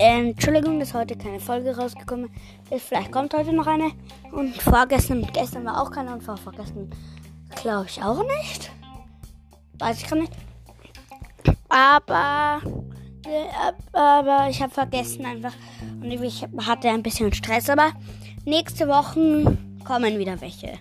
Ähm, Entschuldigung, dass heute keine Folge rausgekommen ist. Vielleicht kommt heute noch eine. Und vorgestern und gestern war auch keine und vorgestern glaube ich auch nicht. Weiß ich gar nicht. Aber, äh, aber ich habe vergessen einfach. Und ich hatte ein bisschen Stress. Aber nächste Woche kommen wieder welche.